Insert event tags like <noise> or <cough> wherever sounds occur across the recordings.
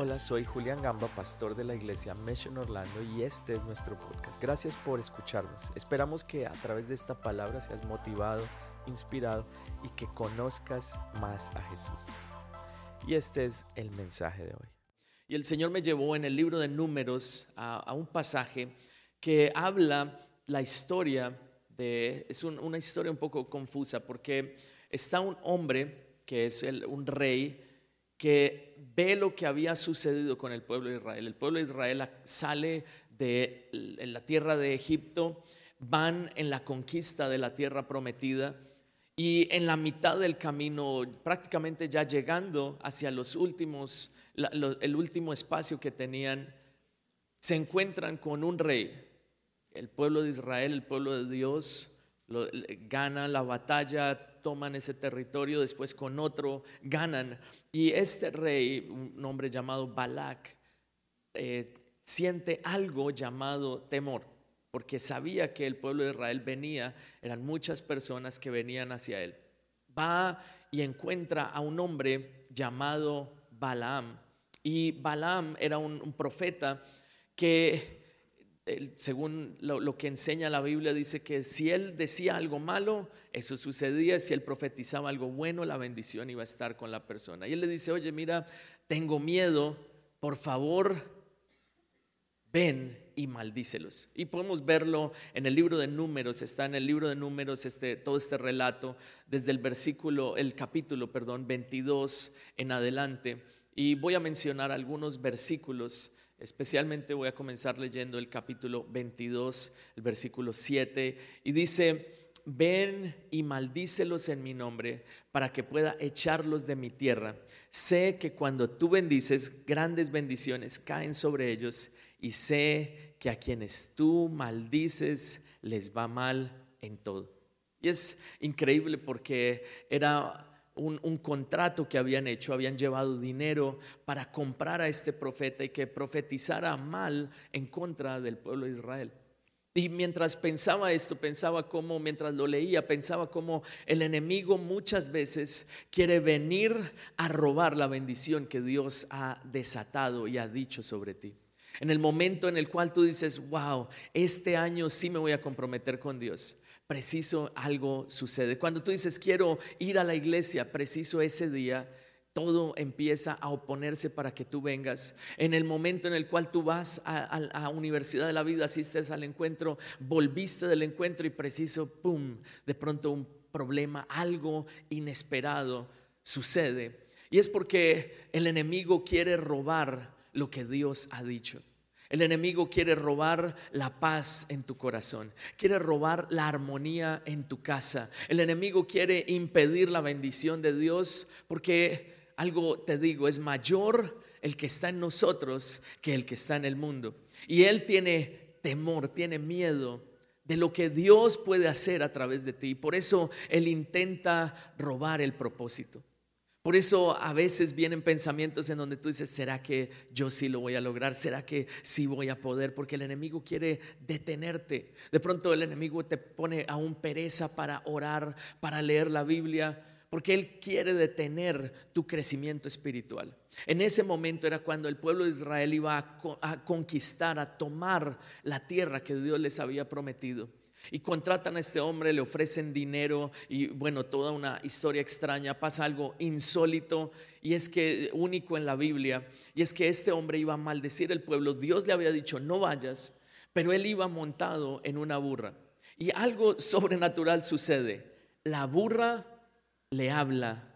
Hola, soy Julián Gamba, pastor de la iglesia Mission Orlando y este es nuestro podcast. Gracias por escucharnos. Esperamos que a través de esta palabra seas motivado, inspirado y que conozcas más a Jesús. Y este es el mensaje de hoy. Y el Señor me llevó en el libro de números a, un pasaje que habla la historia de, es una historia un poco confusa porque está un hombre que es un rey que ve lo que había sucedido con el pueblo de Israel. El pueblo de Israel sale de la tierra de Egipto, van en la conquista de la tierra prometida y en la mitad del camino, prácticamente ya llegando hacia los últimos, el último espacio que tenían, se encuentran con un rey. El pueblo de Israel, el pueblo de Dios, gana la batalla, toman ese territorio, después con otro ganan. Y este rey, un hombre llamado Balak, eh, siente algo llamado temor, porque sabía que el pueblo de Israel venía, eran muchas personas que venían hacia él. Va y encuentra a un hombre llamado Balaam. Y Balaam era un profeta que según lo, que enseña la Biblia, dice que si él decía algo malo, eso sucedía. Si él profetizaba algo bueno, la bendición iba a estar con la persona. Y él le dice, oye, mira, tengo miedo, por favor, ven y maldícelos. Y podemos verlo en el libro de números, está en el libro de números este, todo este relato, desde el versículo, el capítulo, perdón, 22 en adelante. Y voy a mencionar algunos versículos Especialmente voy a comenzar leyendo el capítulo 22, el versículo 7, y dice, ven y maldícelos en mi nombre para que pueda echarlos de mi tierra. Sé que cuando tú bendices, grandes bendiciones caen sobre ellos, y sé que a quienes tú maldices les va mal en todo. Y es increíble porque era un, contrato que habían hecho, habían llevado dinero para comprar a este profeta y que profetizara mal en contra del pueblo de Israel. Y mientras pensaba esto, pensaba cómo, mientras lo leía, pensaba cómo el enemigo muchas veces quiere venir a robar la bendición que Dios ha desatado y ha dicho sobre ti. En el momento en el cual tú dices, wow, este año sí me voy a comprometer con Dios preciso algo sucede. Cuando tú dices, quiero ir a la iglesia, preciso ese día, todo empieza a oponerse para que tú vengas. En el momento en el cual tú vas a, la Universidad de la Vida, asistes al encuentro, volviste del encuentro y preciso, ¡pum!, de pronto un problema, algo inesperado sucede. Y es porque el enemigo quiere robar lo que Dios ha dicho. El enemigo quiere robar la paz en tu corazón, quiere robar la armonía en tu casa. El enemigo quiere impedir la bendición de Dios porque algo te digo, es mayor el que está en nosotros que el que está en el mundo. Y él tiene temor, tiene miedo de lo que Dios puede hacer a través de ti. Por eso él intenta robar el propósito. Por eso a veces vienen pensamientos en donde tú dices, ¿será que yo sí lo voy a lograr? ¿Será que sí voy a poder? Porque el enemigo quiere detenerte. De pronto el enemigo te pone aún pereza para orar, para leer la Biblia, porque él quiere detener tu crecimiento espiritual. En ese momento era cuando el pueblo de Israel iba a, conquistar, a tomar la tierra que Dios les había prometido. Y contratan a este hombre, le ofrecen dinero y bueno, toda una historia extraña, pasa algo insólito. Y es que único en la Biblia, y es que este hombre iba a maldecir el pueblo, Dios le había dicho, no vayas, pero él iba montado en una burra. Y algo <laughs> sobrenatural sucede, la burra le habla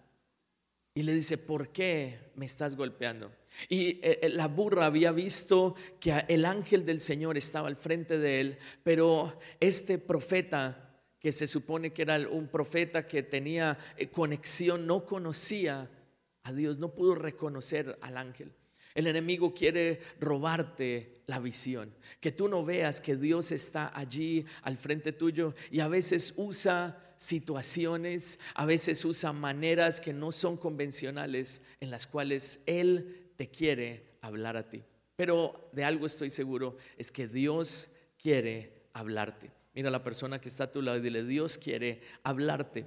y le dice, ¿por qué me estás golpeando? Y eh, eh, la burra había visto que el ángel del Señor estaba al frente de él, pero este profeta, que se supone que era un profeta que tenía eh, conexión, no conocía a Dios, no pudo reconocer al ángel. El enemigo quiere robarte la visión, que tú no veas que Dios está allí al frente tuyo y a veces usa situaciones, a veces usa maneras que no son convencionales en las cuales Él quiere hablar a ti. Pero de algo estoy seguro, es que Dios quiere hablarte. Mira a la persona que está a tu lado y dile, Dios quiere hablarte.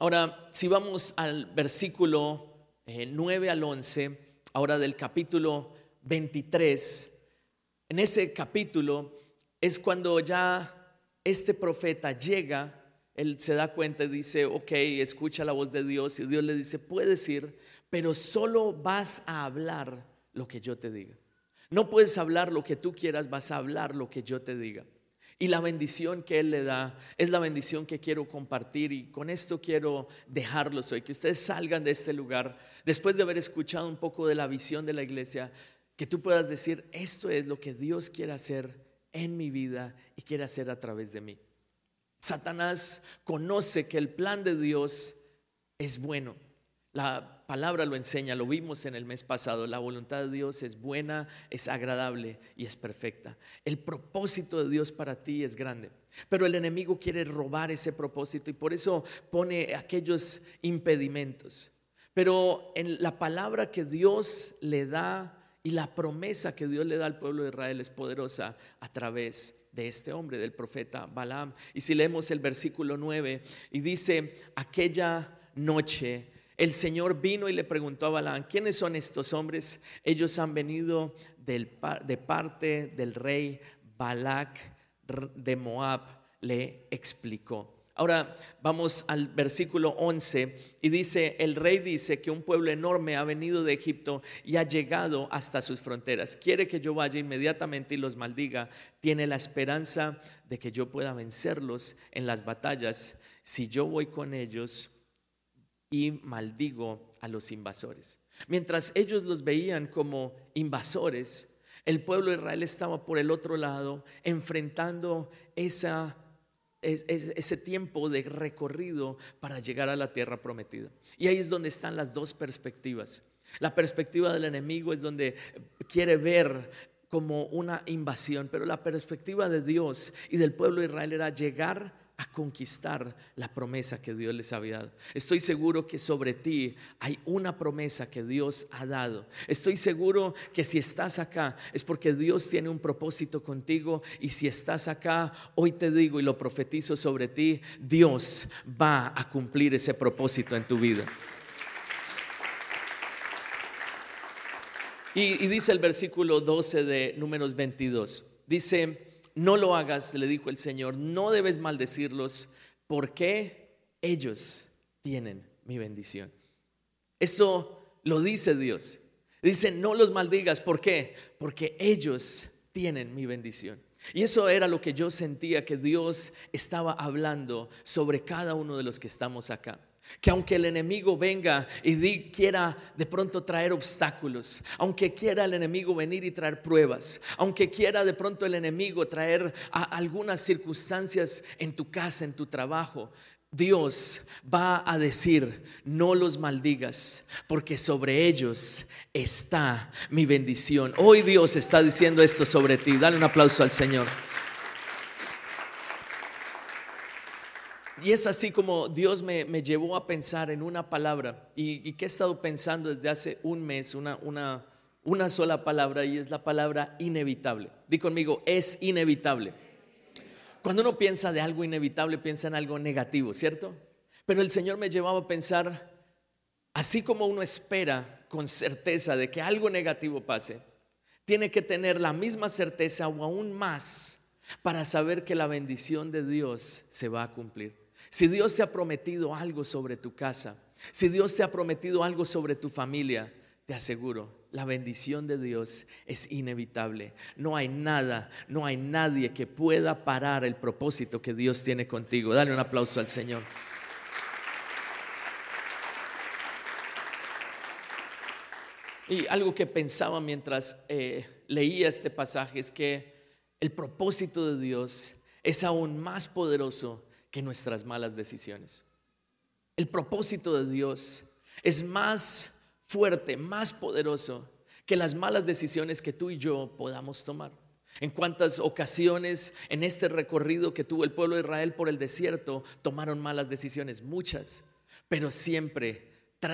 Ahora, si vamos al versículo 9 eh, al 11, ahora del capítulo 23. En ese capítulo es cuando ya este profeta llega, él se da cuenta y dice, ok, escucha la voz de Dios y Dios le dice, puedes ir, pero solo vas a hablar lo que yo te diga. No puedes hablar lo que tú quieras, vas a hablar lo que yo te diga. Y la bendición que Él le da es la bendición que quiero compartir y con esto quiero dejarlos hoy, que ustedes salgan de este lugar después de haber escuchado un poco de la visión de la iglesia, que tú puedas decir, esto es lo que Dios quiere hacer en mi vida y quiere hacer a través de mí. Satanás conoce que el plan de Dios es bueno. La palabra lo enseña, lo vimos en el mes pasado, la voluntad de Dios es buena, es agradable y es perfecta. El propósito de Dios para ti es grande, pero el enemigo quiere robar ese propósito y por eso pone aquellos impedimentos. Pero en la palabra que Dios le da y la promesa que Dios le da al pueblo de Israel es poderosa a través de este hombre, del profeta Balaam. Y si leemos el versículo 9 y dice, aquella noche el Señor vino y le preguntó a Balaam, ¿quiénes son estos hombres? Ellos han venido de parte del rey Balac de Moab, le explicó. Ahora vamos al versículo 11 y dice, el rey dice que un pueblo enorme ha venido de Egipto y ha llegado hasta sus fronteras. Quiere que yo vaya inmediatamente y los maldiga. Tiene la esperanza de que yo pueda vencerlos en las batallas. Si yo voy con ellos y maldigo a los invasores. Mientras ellos los veían como invasores, el pueblo de Israel estaba por el otro lado enfrentando esa ese tiempo de recorrido para llegar a la tierra prometida. Y ahí es donde están las dos perspectivas. La perspectiva del enemigo es donde quiere ver como una invasión, pero la perspectiva de Dios y del pueblo de Israel era llegar a conquistar la promesa que Dios les había dado. Estoy seguro que sobre ti hay una promesa que Dios ha dado. Estoy seguro que si estás acá es porque Dios tiene un propósito contigo y si estás acá, hoy te digo y lo profetizo sobre ti, Dios va a cumplir ese propósito en tu vida. Y, y dice el versículo 12 de números 22, dice, no lo hagas, le dijo el Señor, no debes maldecirlos porque ellos tienen mi bendición. Esto lo dice Dios. Dice, no los maldigas, ¿por qué? Porque ellos tienen mi bendición. Y eso era lo que yo sentía que Dios estaba hablando sobre cada uno de los que estamos acá. Que aunque el enemigo venga y quiera de pronto traer obstáculos, aunque quiera el enemigo venir y traer pruebas, aunque quiera de pronto el enemigo traer algunas circunstancias en tu casa, en tu trabajo, Dios va a decir, no los maldigas, porque sobre ellos está mi bendición. Hoy Dios está diciendo esto sobre ti. Dale un aplauso al Señor. Y es así como Dios me, llevó a pensar en una palabra y, que he estado pensando desde hace un mes, una, una, una sola palabra y es la palabra inevitable. Di conmigo, es inevitable. Cuando uno piensa de algo inevitable, piensa en algo negativo, ¿cierto? Pero el Señor me llevaba a pensar, así como uno espera con certeza de que algo negativo pase, tiene que tener la misma certeza o aún más para saber que la bendición de Dios se va a cumplir. Si Dios te ha prometido algo sobre tu casa, si Dios te ha prometido algo sobre tu familia, te aseguro, la bendición de Dios es inevitable. No hay nada, no hay nadie que pueda parar el propósito que Dios tiene contigo. Dale un aplauso al Señor. Y algo que pensaba mientras eh, leía este pasaje es que el propósito de Dios es aún más poderoso que nuestras malas decisiones. El propósito de Dios es más fuerte, más poderoso que las malas decisiones que tú y yo podamos tomar. En cuántas ocasiones en este recorrido que tuvo el pueblo de Israel por el desierto tomaron malas decisiones, muchas, pero siempre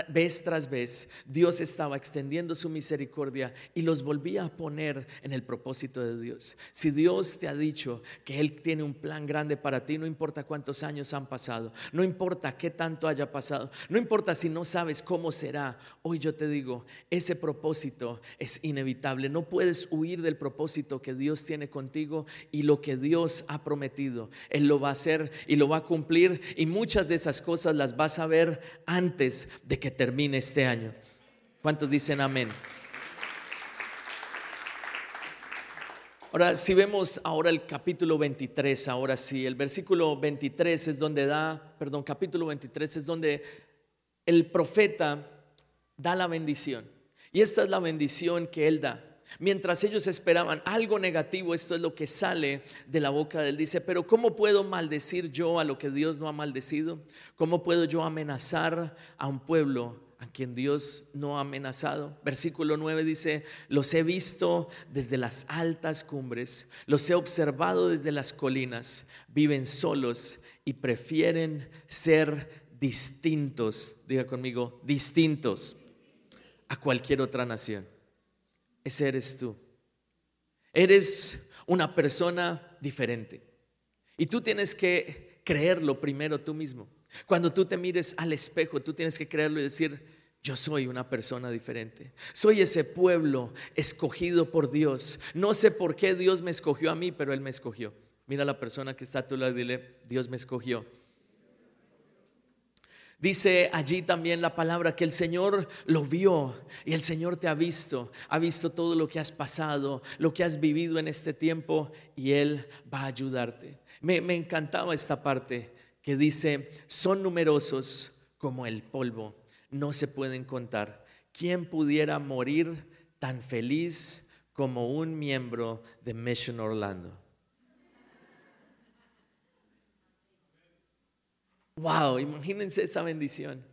vez tras vez, Dios estaba extendiendo su misericordia y los volvía a poner en el propósito de Dios. Si Dios te ha dicho que Él tiene un plan grande para ti, no importa cuántos años han pasado, no importa qué tanto haya pasado, no importa si no sabes cómo será, hoy yo te digo, ese propósito es inevitable. No puedes huir del propósito que Dios tiene contigo y lo que Dios ha prometido. Él lo va a hacer y lo va a cumplir y muchas de esas cosas las vas a ver antes de que termine este año. ¿Cuántos dicen amén? Ahora, si vemos ahora el capítulo 23, ahora sí, el versículo 23 es donde da, perdón, capítulo 23 es donde el profeta da la bendición. Y esta es la bendición que él da. Mientras ellos esperaban algo negativo, esto es lo que sale de la boca de él. Dice, pero ¿cómo puedo maldecir yo a lo que Dios no ha maldecido? ¿Cómo puedo yo amenazar a un pueblo a quien Dios no ha amenazado? Versículo 9 dice, los he visto desde las altas cumbres, los he observado desde las colinas, viven solos y prefieren ser distintos, diga conmigo, distintos a cualquier otra nación ese eres tú. Eres una persona diferente. Y tú tienes que creerlo primero tú mismo. Cuando tú te mires al espejo, tú tienes que creerlo y decir, yo soy una persona diferente. Soy ese pueblo escogido por Dios. No sé por qué Dios me escogió a mí, pero Él me escogió. Mira a la persona que está a tu lado y dile, Dios me escogió. Dice allí también la palabra que el Señor lo vio y el Señor te ha visto, ha visto todo lo que has pasado, lo que has vivido en este tiempo y Él va a ayudarte. Me, encantaba esta parte que dice, son numerosos como el polvo, no se pueden contar. ¿Quién pudiera morir tan feliz como un miembro de Mission Orlando? Wow, imagínense esa bendición.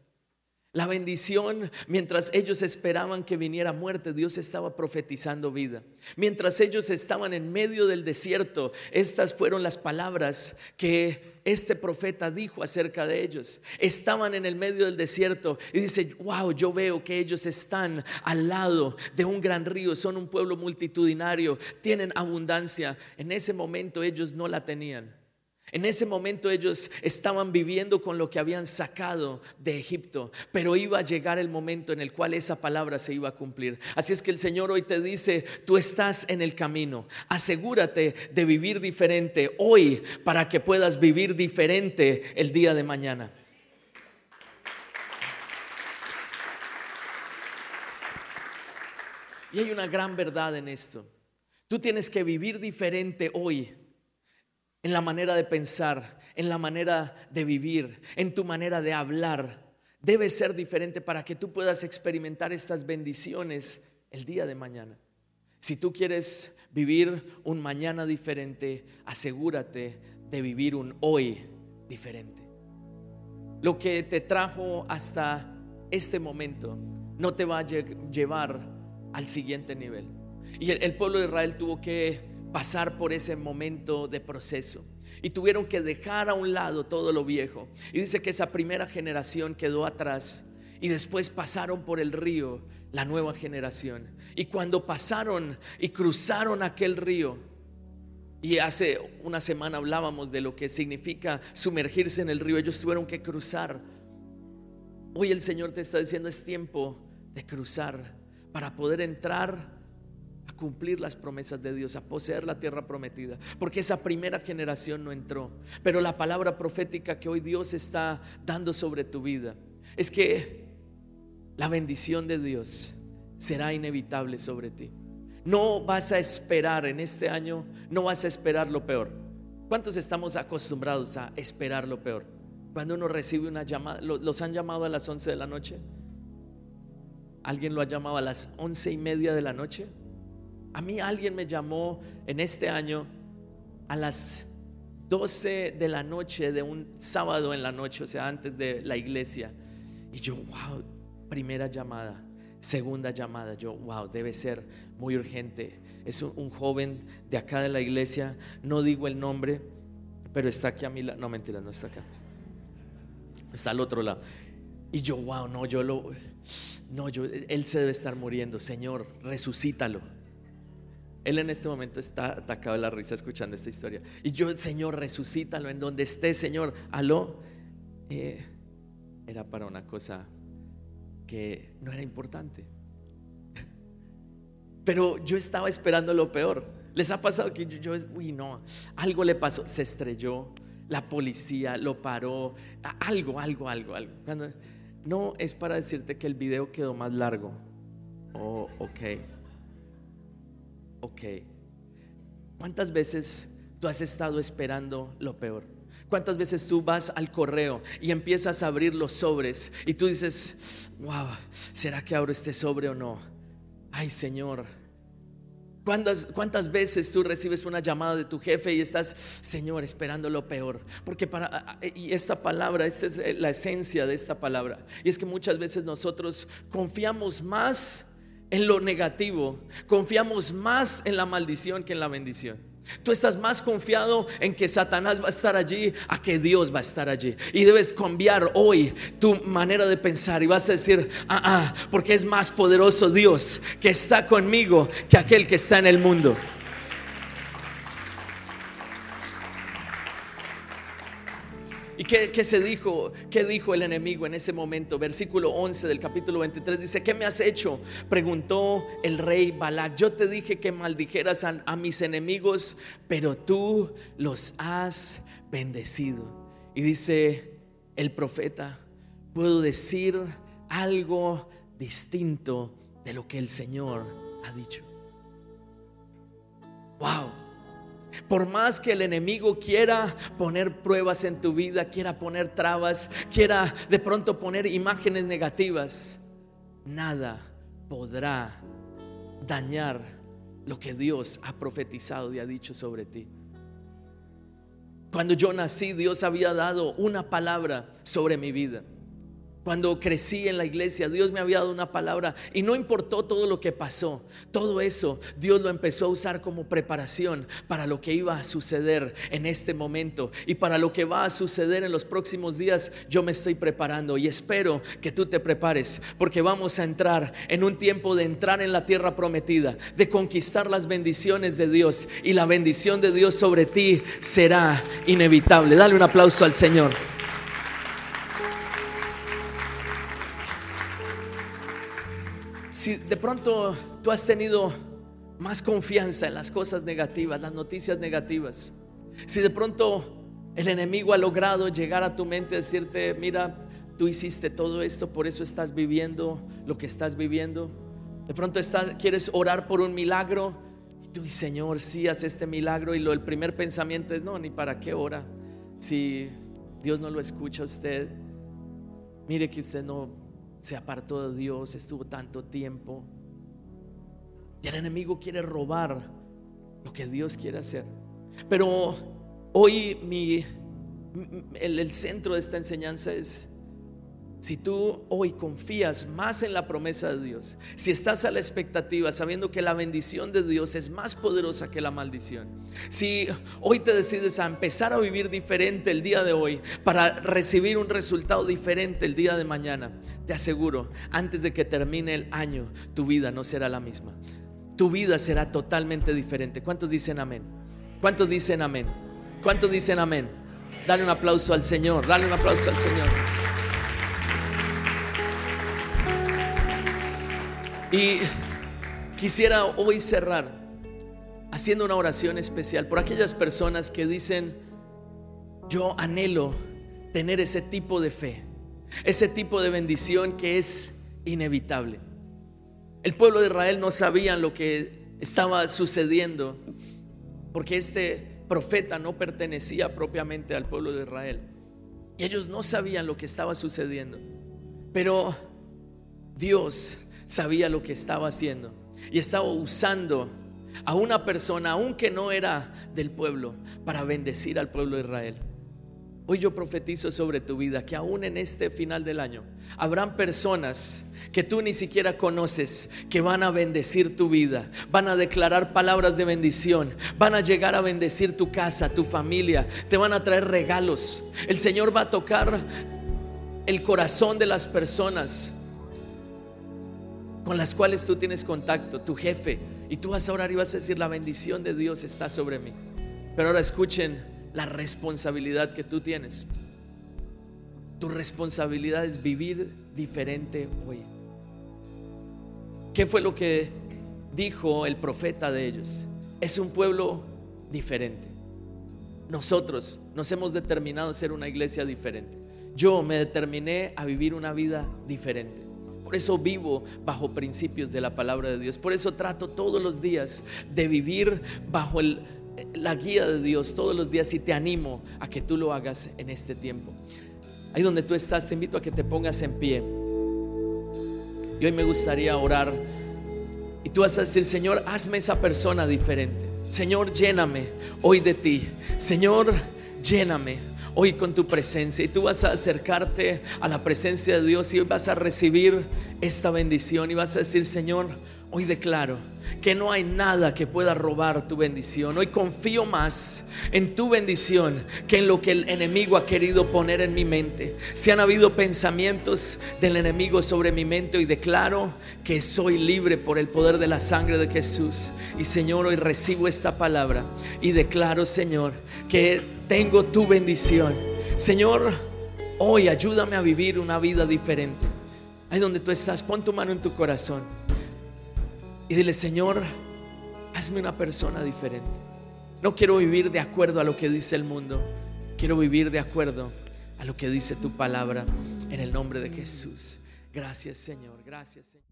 La bendición, mientras ellos esperaban que viniera muerte, Dios estaba profetizando vida. Mientras ellos estaban en medio del desierto, estas fueron las palabras que este profeta dijo acerca de ellos. Estaban en el medio del desierto y dice, wow, yo veo que ellos están al lado de un gran río, son un pueblo multitudinario, tienen abundancia. En ese momento ellos no la tenían. En ese momento ellos estaban viviendo con lo que habían sacado de Egipto, pero iba a llegar el momento en el cual esa palabra se iba a cumplir. Así es que el Señor hoy te dice, tú estás en el camino, asegúrate de vivir diferente hoy para que puedas vivir diferente el día de mañana. Y hay una gran verdad en esto. Tú tienes que vivir diferente hoy en la manera de pensar, en la manera de vivir, en tu manera de hablar. Debe ser diferente para que tú puedas experimentar estas bendiciones el día de mañana. Si tú quieres vivir un mañana diferente, asegúrate de vivir un hoy diferente. Lo que te trajo hasta este momento no te va a llevar al siguiente nivel. Y el, pueblo de Israel tuvo que pasar por ese momento de proceso. Y tuvieron que dejar a un lado todo lo viejo. Y dice que esa primera generación quedó atrás. Y después pasaron por el río la nueva generación. Y cuando pasaron y cruzaron aquel río, y hace una semana hablábamos de lo que significa sumergirse en el río, ellos tuvieron que cruzar. Hoy el Señor te está diciendo es tiempo de cruzar para poder entrar cumplir las promesas de Dios, a poseer la tierra prometida, porque esa primera generación no entró. Pero la palabra profética que hoy Dios está dando sobre tu vida es que la bendición de Dios será inevitable sobre ti. No vas a esperar en este año, no vas a esperar lo peor. ¿Cuántos estamos acostumbrados a esperar lo peor? Cuando uno recibe una llamada, ¿los han llamado a las 11 de la noche? ¿Alguien lo ha llamado a las once y media de la noche? A mí alguien me llamó en este año a las 12 de la noche de un sábado en la noche, o sea, antes de la iglesia. Y yo, wow, primera llamada, segunda llamada, yo, wow, debe ser muy urgente. Es un, joven de acá de la iglesia, no digo el nombre, pero está aquí a mi lado. No, mentira, no está acá. Está al otro lado. Y yo, wow, no, yo lo, no, yo, él se debe estar muriendo, Señor, resucítalo. Él en este momento está atacado de la risa escuchando esta historia. Y yo, Señor, resucítalo en donde esté, Señor. Aló. Eh, era para una cosa que no era importante. <laughs> Pero yo estaba esperando lo peor. ¿Les ha pasado que yo, yo, uy, no, algo le pasó, se estrelló, la policía lo paró, algo, algo, algo, algo. no es para decirte que el video quedó más largo. Oh, ok. Ok. ¿Cuántas veces tú has estado esperando lo peor? ¿Cuántas veces tú vas al correo y empiezas a abrir los sobres y tú dices, wow, ¿será que abro este sobre o no? Ay Señor, ¿Cuántas, ¿Cuántas, veces tú recibes una llamada de tu jefe y estás, Señor, esperando lo peor? Porque para, y esta palabra, esta es la esencia de esta palabra. Y es que muchas veces nosotros confiamos más en lo negativo, confiamos más en la maldición que en la bendición. Tú estás más confiado en que Satanás va a estar allí a que Dios va a estar allí. Y debes cambiar hoy tu manera de pensar y vas a decir, ah, ah, porque es más poderoso Dios que está conmigo que aquel que está en el mundo. ¿Y qué, se dijo? ¿Qué dijo el enemigo en ese momento? Versículo 11 del capítulo 23 dice, ¿qué me has hecho? Preguntó el rey Balac. Yo te dije que maldijeras a, a mis enemigos, pero tú los has bendecido. Y dice el profeta, puedo decir algo distinto de lo que el Señor ha dicho. Wow. Por más que el enemigo quiera poner pruebas en tu vida, quiera poner trabas, quiera de pronto poner imágenes negativas, nada podrá dañar lo que Dios ha profetizado y ha dicho sobre ti. Cuando yo nací, Dios había dado una palabra sobre mi vida. Cuando crecí en la iglesia, Dios me había dado una palabra y no importó todo lo que pasó. Todo eso Dios lo empezó a usar como preparación para lo que iba a suceder en este momento y para lo que va a suceder en los próximos días. Yo me estoy preparando y espero que tú te prepares porque vamos a entrar en un tiempo de entrar en la tierra prometida, de conquistar las bendiciones de Dios y la bendición de Dios sobre ti será inevitable. Dale un aplauso al Señor. Si de pronto tú has tenido más confianza en las cosas negativas, las noticias negativas, si de pronto el enemigo ha logrado llegar a tu mente y decirte, mira, tú hiciste todo esto, por eso estás viviendo lo que estás viviendo. De pronto estás, quieres orar por un milagro y tú, Señor, si haces este milagro y lo, el primer pensamiento es, no, ni para qué ora. Si Dios no lo escucha a usted, mire que usted no se apartó de Dios, estuvo tanto tiempo. Y el enemigo quiere robar lo que Dios quiere hacer. Pero hoy mi, el, el centro de esta enseñanza es si tú hoy confías más en la promesa de Dios, si estás a la expectativa sabiendo que la bendición de Dios es más poderosa que la maldición, si hoy te decides a empezar a vivir diferente el día de hoy para recibir un resultado diferente el día de mañana, te aseguro, antes de que termine el año, tu vida no será la misma. Tu vida será totalmente diferente. ¿Cuántos dicen amén? ¿Cuántos dicen amén? ¿Cuántos dicen amén? Dale un aplauso al Señor, dale un aplauso al Señor. Y quisiera hoy cerrar haciendo una oración especial por aquellas personas que dicen, yo anhelo tener ese tipo de fe, ese tipo de bendición que es inevitable. El pueblo de Israel no sabían lo que estaba sucediendo porque este profeta no pertenecía propiamente al pueblo de Israel. Y ellos no sabían lo que estaba sucediendo. Pero Dios sabía lo que estaba haciendo y estaba usando a una persona, aunque no era del pueblo, para bendecir al pueblo de Israel. Hoy yo profetizo sobre tu vida que aún en este final del año habrán personas que tú ni siquiera conoces que van a bendecir tu vida, van a declarar palabras de bendición, van a llegar a bendecir tu casa, tu familia, te van a traer regalos. El Señor va a tocar el corazón de las personas con las cuales tú tienes contacto, tu jefe, y tú vas a orar y vas a decir, la bendición de Dios está sobre mí. Pero ahora escuchen la responsabilidad que tú tienes. Tu responsabilidad es vivir diferente hoy. ¿Qué fue lo que dijo el profeta de ellos? Es un pueblo diferente. Nosotros nos hemos determinado a ser una iglesia diferente. Yo me determiné a vivir una vida diferente. Por eso vivo bajo principios de la palabra de Dios. Por eso trato todos los días de vivir bajo la guía de Dios todos los días y te animo a que tú lo hagas en este tiempo. Ahí donde tú estás, te invito a que te pongas en pie. Y hoy me gustaría orar. Y tú vas a decir, Señor, hazme esa persona diferente. Señor, lléname hoy de ti. Señor, lléname hoy con tu presencia y tú vas a acercarte a la presencia de Dios y hoy vas a recibir esta bendición y vas a decir, Señor, hoy declaro que no hay nada que pueda robar tu bendición. Hoy confío más en tu bendición que en lo que el enemigo ha querido poner en mi mente. Si han habido pensamientos del enemigo sobre mi mente, hoy declaro que soy libre por el poder de la sangre de Jesús. Y Señor, hoy recibo esta palabra y declaro, Señor, que tengo tu bendición. Señor, hoy ayúdame a vivir una vida diferente. Ahí donde tú estás, pon tu mano en tu corazón y dile, Señor, hazme una persona diferente. No quiero vivir de acuerdo a lo que dice el mundo, quiero vivir de acuerdo a lo que dice tu palabra en el nombre de Jesús. Gracias Señor, gracias Señor.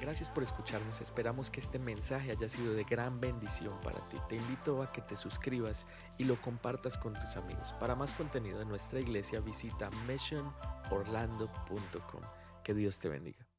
Gracias por escucharnos. Esperamos que este mensaje haya sido de gran bendición para ti. Te invito a que te suscribas y lo compartas con tus amigos. Para más contenido de nuestra iglesia visita missionorlando.com. Que Dios te bendiga.